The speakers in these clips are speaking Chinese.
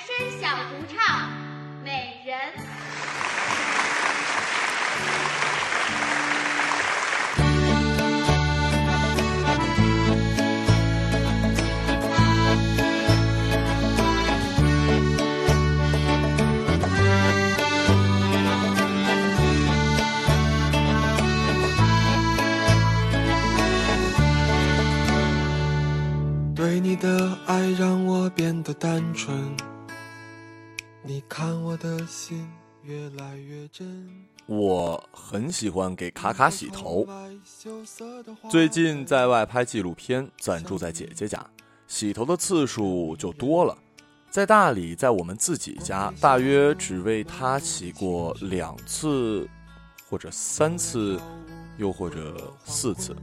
声小独唱《美人》。对你的爱让我变得单纯，你看我的心越来越真。我很喜欢给卡卡洗头。最近在外拍纪录片，暂住在姐姐家，洗头的次数就多了。在大理，在我们自己家，大约只为她洗过两次，或者三次，又或者四次。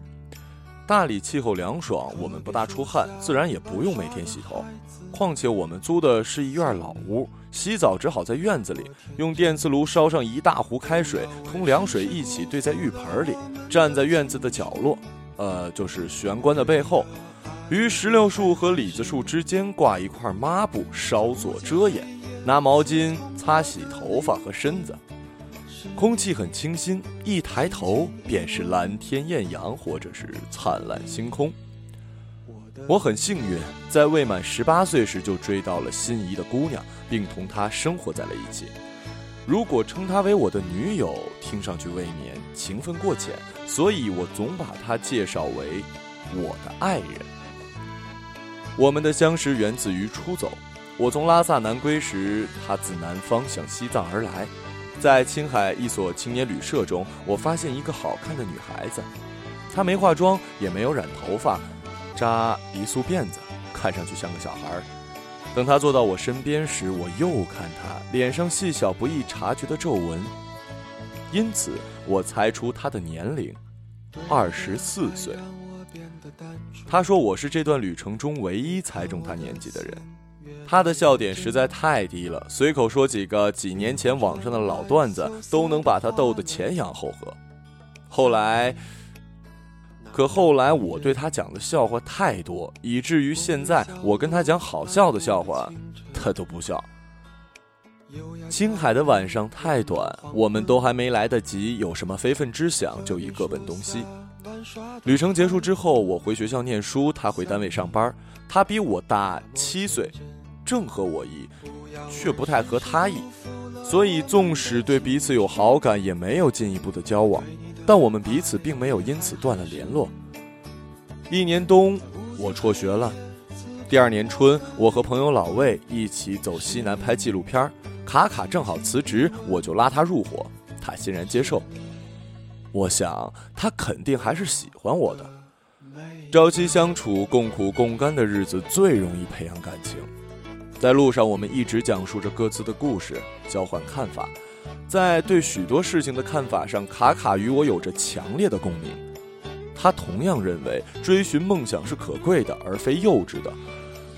大理气候凉爽，我们不大出汗，自然也不用每天洗头。况且我们租的是一院老屋，洗澡只好在院子里，用电磁炉烧上一大壶开水，同凉水一起兑在浴盆里，站在院子的角落，呃，就是玄关的背后，于石榴树和李子树之间挂一块抹布，稍作遮掩，拿毛巾擦洗头发和身子。空气很清新，一抬头便是蓝天艳阳，或者是灿烂星空。我很幸运，在未满十八岁时就追到了心仪的姑娘，并同她生活在了一起。如果称她为我的女友，听上去未免情分过浅，所以我总把她介绍为我的爱人。我们的相识源自于出走。我从拉萨南归时，她自南方向西藏而来。在青海一所青年旅社中，我发现一个好看的女孩子，她没化妆，也没有染头发，扎一束辫子，看上去像个小孩。等她坐到我身边时，我又看她脸上细小不易察觉的皱纹，因此我猜出她的年龄，二十四岁。她说我是这段旅程中唯一猜中她年纪的人。他的笑点实在太低了，随口说几个几年前网上的老段子，都能把他逗得前仰后合。后来，可后来我对他讲的笑话太多，以至于现在我跟他讲好笑的笑话，他都不笑。青海的晚上太短，我们都还没来得及有什么非分之想，就已各奔东西。旅程结束之后，我回学校念书，他回单位上班。他比我大七岁。正合我意，却不太合他意，所以纵使对彼此有好感，也没有进一步的交往。但我们彼此并没有因此断了联络。一年冬，我辍学了；第二年春，我和朋友老魏一起走西南拍纪录片卡卡正好辞职，我就拉他入伙，他欣然接受。我想他肯定还是喜欢我的。朝夕相处、共苦共甘的日子，最容易培养感情。在路上，我们一直讲述着各自的故事，交换看法。在对许多事情的看法上，卡卡与我有着强烈的共鸣。他同样认为，追寻梦想是可贵的，而非幼稚的；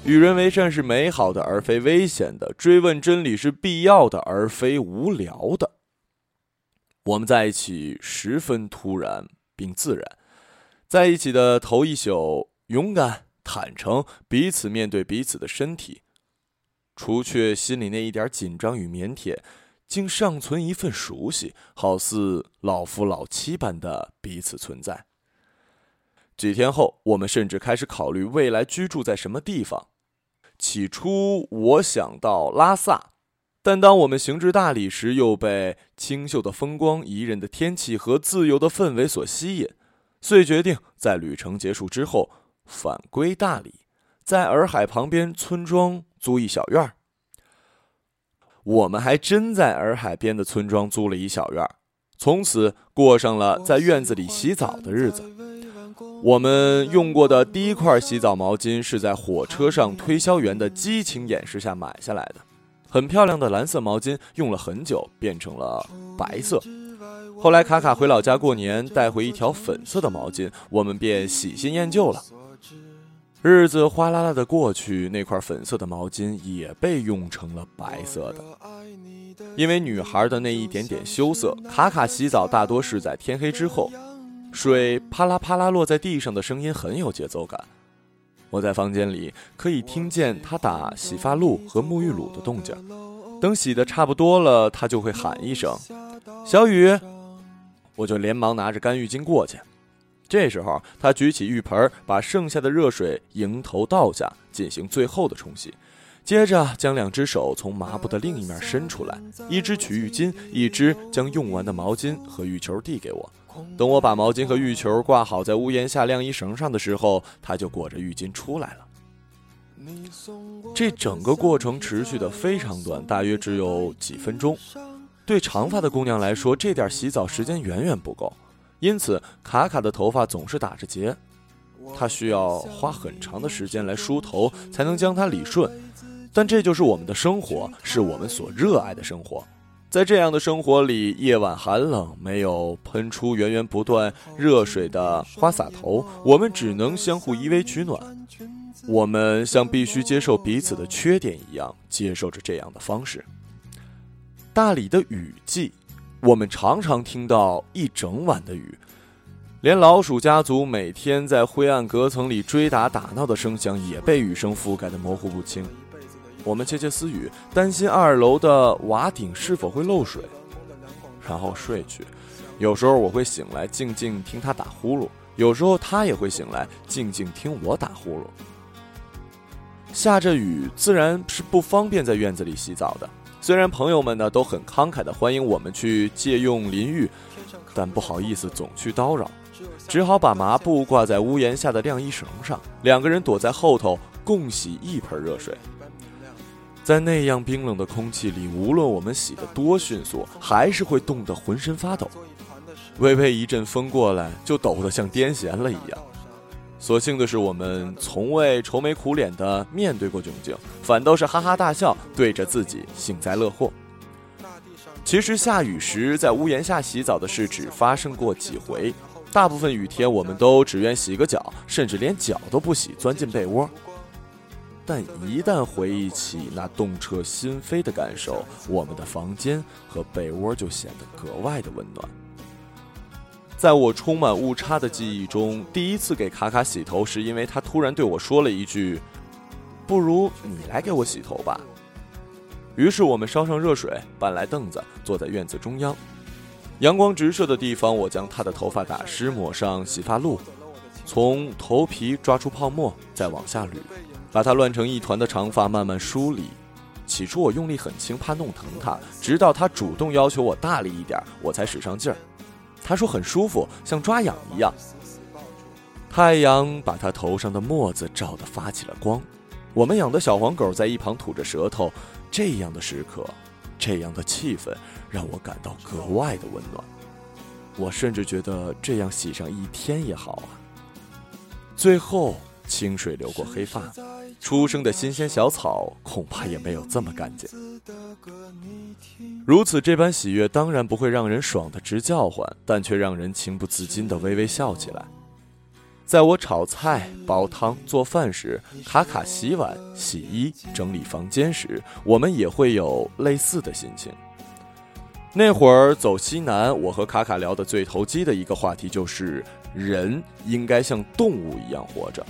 与人为善是美好的，而非危险的；追问真理是必要的，而非无聊的。我们在一起十分突然并自然，在一起的头一宿，勇敢、坦诚，彼此面对彼此的身体。除却心里那一点紧张与腼腆，竟尚存一份熟悉，好似老夫老妻般的彼此存在。几天后，我们甚至开始考虑未来居住在什么地方。起初，我想到拉萨，但当我们行至大理时，又被清秀的风光、宜人的天气和自由的氛围所吸引，遂决定在旅程结束之后返归大理，在洱海旁边村庄。租一小院儿，我们还真在洱海边的村庄租了一小院儿，从此过上了在院子里洗澡的日子。我们用过的第一块洗澡毛巾是在火车上推销员的激情演示下买下来的，很漂亮的蓝色毛巾，用了很久变成了白色。后来卡卡回老家过年，带回一条粉色的毛巾，我们便喜新厌旧了。日子哗啦啦的过去，那块粉色的毛巾也被用成了白色的。因为女孩的那一点点羞涩，卡卡洗澡大多是在天黑之后，水啪啦啪啦落在地上的声音很有节奏感。我在房间里可以听见他打洗发露和沐浴露的动静。等洗的差不多了，他就会喊一声：“小雨。”我就连忙拿着干浴巾过去。这时候，他举起浴盆，把剩下的热水迎头倒下，进行最后的冲洗。接着，将两只手从抹布的另一面伸出来，一只取浴巾，一只将用完的毛巾和浴球递给我。等我把毛巾和浴球挂好在屋檐下晾衣绳上的时候，他就裹着浴巾出来了。这整个过程持续的非常短，大约只有几分钟。对长发的姑娘来说，这点洗澡时间远远不够。因此，卡卡的头发总是打着结，她需要花很长的时间来梳头，才能将它理顺。但这就是我们的生活，是我们所热爱的生活。在这样的生活里，夜晚寒冷，没有喷出源源不断热水的花洒头，我们只能相互依偎取暖。我们像必须接受彼此的缺点一样，接受着这样的方式。大理的雨季。我们常常听到一整晚的雨，连老鼠家族每天在灰暗隔层里追打打闹的声响也被雨声覆盖的模糊不清。我们窃窃私语，担心二楼的瓦顶是否会漏水，然后睡去。有时候我会醒来，静静听他打呼噜；有时候他也会醒来，静静听我打呼噜。下着雨，自然是不方便在院子里洗澡的。虽然朋友们呢都很慷慨的欢迎我们去借用淋浴，但不好意思总去叨扰，只好把麻布挂在屋檐下的晾衣绳上，两个人躲在后头共洗一盆热水。在那样冰冷的空气里，无论我们洗得多迅速，还是会冻得浑身发抖。微微一阵风过来，就抖得像癫痫了一样。所幸的是，我们从未愁眉苦脸地面对过窘境，反倒是哈哈大笑，对着自己幸灾乐祸。其实下雨时在屋檐下洗澡的事只发生过几回，大部分雨天我们都只愿洗个脚，甚至连脚都不洗，钻进被窝。但一旦回忆起那动彻心扉的感受，我们的房间和被窝就显得格外的温暖。在我充满误差的记忆中，第一次给卡卡洗头，是因为他突然对我说了一句：“不如你来给我洗头吧。”于是我们烧上热水，搬来凳子，坐在院子中央，阳光直射的地方。我将他的头发打湿，抹上洗发露，从头皮抓出泡沫，再往下捋，把他乱成一团的长发慢慢梳理。起初我用力很轻，怕弄疼他，直到他主动要求我大力一点，我才使上劲儿。他说很舒服，像抓痒一样。太阳把他头上的沫子照得发起了光。我们养的小黄狗在一旁吐着舌头。这样的时刻，这样的气氛，让我感到格外的温暖。我甚至觉得这样洗上一天也好啊。最后，清水流过黑发，初生的新鲜小草恐怕也没有这么干净。如此这般喜悦，当然不会让人爽得直叫唤，但却让人情不自禁地微微笑起来。在我炒菜、煲汤、做饭时，卡卡洗碗、洗衣、整理房间时，我们也会有类似的心情。那会儿走西南，我和卡卡聊得最投机的一个话题就是：人应该像动物一样活着。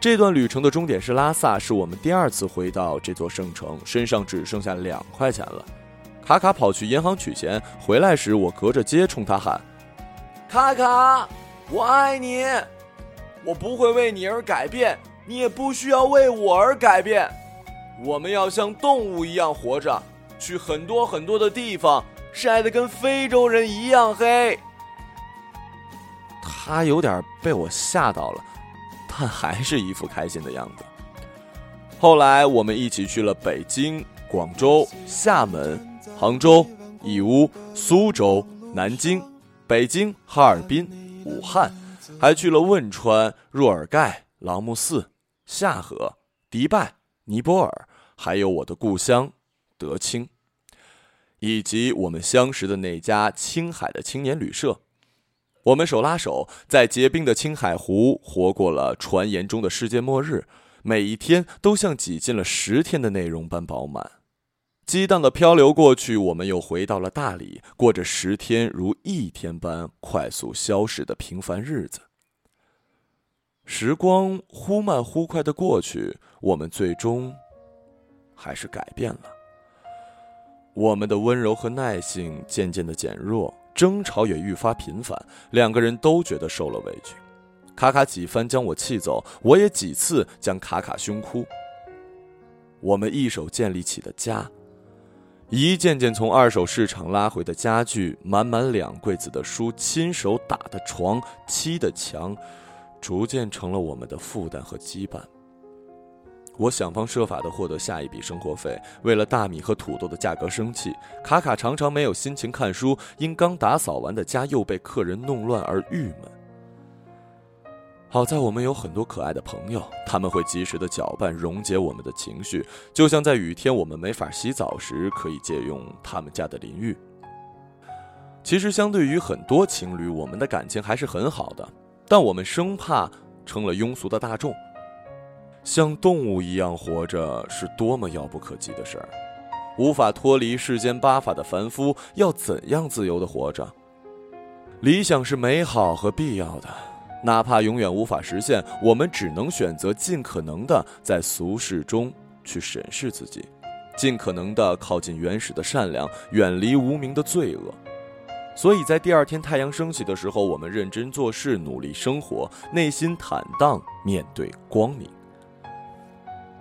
这段旅程的终点是拉萨，是我们第二次回到这座圣城，身上只剩下两块钱了。卡卡跑去银行取钱，回来时我隔着街冲他喊：“卡卡，我爱你！我不会为你而改变，你也不需要为我而改变。我们要像动物一样活着，去很多很多的地方，晒得跟非洲人一样黑。”他有点被我吓到了。但还是一副开心的样子。后来我们一起去了北京、广州、厦门、杭州、义乌、苏州、南京、北京、哈尔滨、武汉，还去了汶川、若尔盖、朗木寺、夏河、迪拜、尼泊尔，还有我的故乡德清，以及我们相识的那家青海的青年旅社。我们手拉手，在结冰的青海湖活过了传言中的世界末日，每一天都像挤进了十天的内容般饱满。激荡的漂流过去，我们又回到了大理，过着十天如一天般快速消逝的平凡日子。时光忽慢忽快的过去，我们最终还是改变了。我们的温柔和耐性渐渐的减弱，争吵也愈发频繁，两个人都觉得受了委屈。卡卡几番将我气走，我也几次将卡卡凶哭。我们一手建立起的家，一件件从二手市场拉回的家具，满满两柜子的书，亲手打的床，砌的墙，逐渐成了我们的负担和羁绊。我想方设法的获得下一笔生活费，为了大米和土豆的价格生气。卡卡常常没有心情看书，因刚打扫完的家又被客人弄乱而郁闷。好在我们有很多可爱的朋友，他们会及时的搅拌溶解我们的情绪，就像在雨天我们没法洗澡时，可以借用他们家的淋浴。其实，相对于很多情侣，我们的感情还是很好的，但我们生怕成了庸俗的大众。像动物一样活着是多么遥不可及的事儿，无法脱离世间八法的凡夫，要怎样自由的活着？理想是美好和必要的。哪怕永远无法实现，我们只能选择尽可能的在俗世中去审视自己，尽可能的靠近原始的善良，远离无名的罪恶。所以在第二天太阳升起的时候，我们认真做事，努力生活，内心坦荡，面对光明。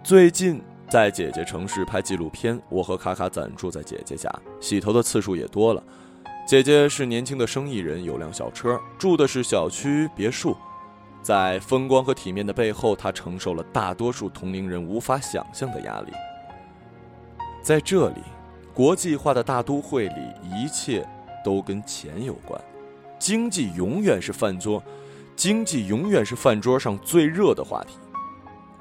最近在姐姐城市拍纪录片，我和卡卡暂住在姐姐家，洗头的次数也多了。姐姐是年轻的生意人，有辆小车，住的是小区别墅。在风光和体面的背后，她承受了大多数同龄人无法想象的压力。在这里，国际化的大都会里，一切都跟钱有关，经济永远是饭桌，经济永远是饭桌上最热的话题。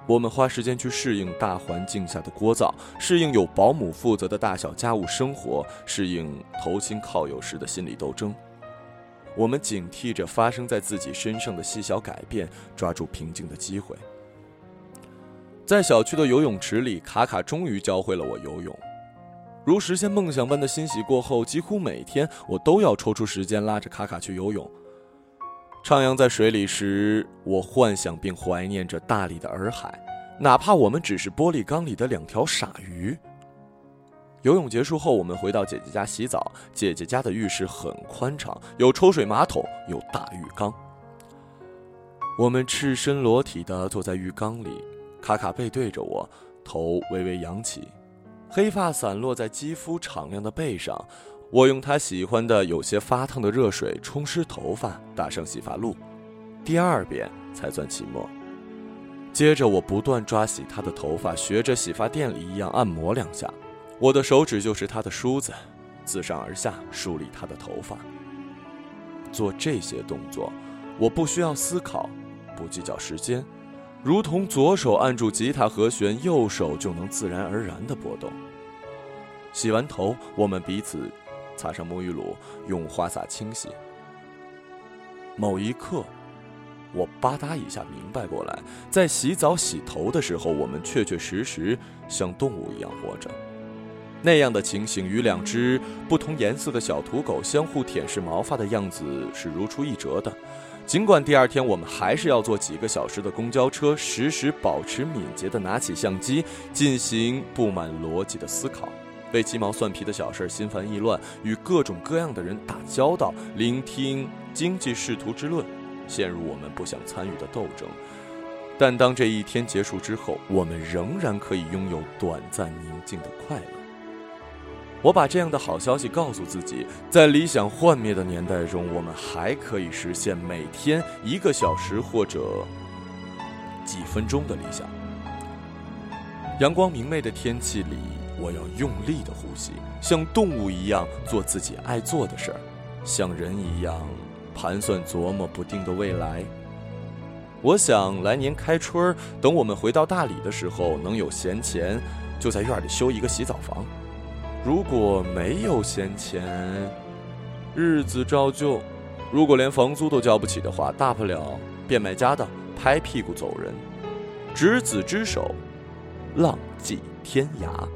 我们花时间去适应大环境下的聒噪，适应有保姆负责的大小家务生活，适应投亲靠友时的心理斗争。我们警惕着发生在自己身上的细小改变，抓住平静的机会。在小区的游泳池里，卡卡终于教会了我游泳。如实现梦想般的欣喜过后，几乎每天我都要抽出时间拉着卡卡去游泳。徜徉在水里时，我幻想并怀念着大理的洱海，哪怕我们只是玻璃缸里的两条傻鱼。游泳结束后，我们回到姐姐家洗澡。姐姐家的浴室很宽敞，有抽水马桶，有大浴缸。我们赤身裸体地坐在浴缸里，卡卡背对着我，头微微扬起，黑发散落在肌肤敞亮的背上。我用他喜欢的有些发烫的热水冲湿头发，打上洗发露，第二遍才算起沫。接着我不断抓洗他的头发，学着洗发店里一样按摩两下。我的手指就是他的梳子，自上而下梳理他的头发。做这些动作，我不需要思考，不计较时间，如同左手按住吉他和弦，右手就能自然而然地拨动。洗完头，我们彼此。擦上沐浴露，用花洒清洗。某一刻，我吧嗒一下明白过来，在洗澡洗头的时候，我们确确实实像动物一样活着。那样的情形与两只不同颜色的小土狗相互舔舐毛发的样子是如出一辙的。尽管第二天我们还是要坐几个小时的公交车，时时保持敏捷地拿起相机，进行布满逻辑的思考。为鸡毛蒜皮的小事心烦意乱，与各种各样的人打交道，聆听经济仕途之论，陷入我们不想参与的斗争。但当这一天结束之后，我们仍然可以拥有短暂宁静的快乐。我把这样的好消息告诉自己，在理想幻灭的年代中，我们还可以实现每天一个小时或者几分钟的理想。阳光明媚的天气里。我要用力的呼吸，像动物一样做自己爱做的事儿，像人一样盘算琢磨不定的未来。我想来年开春儿，等我们回到大理的时候，能有闲钱，就在院里修一个洗澡房。如果没有闲钱，日子照旧。如果连房租都交不起的话，大不了变卖家当，拍屁股走人。执子之手，浪迹天涯。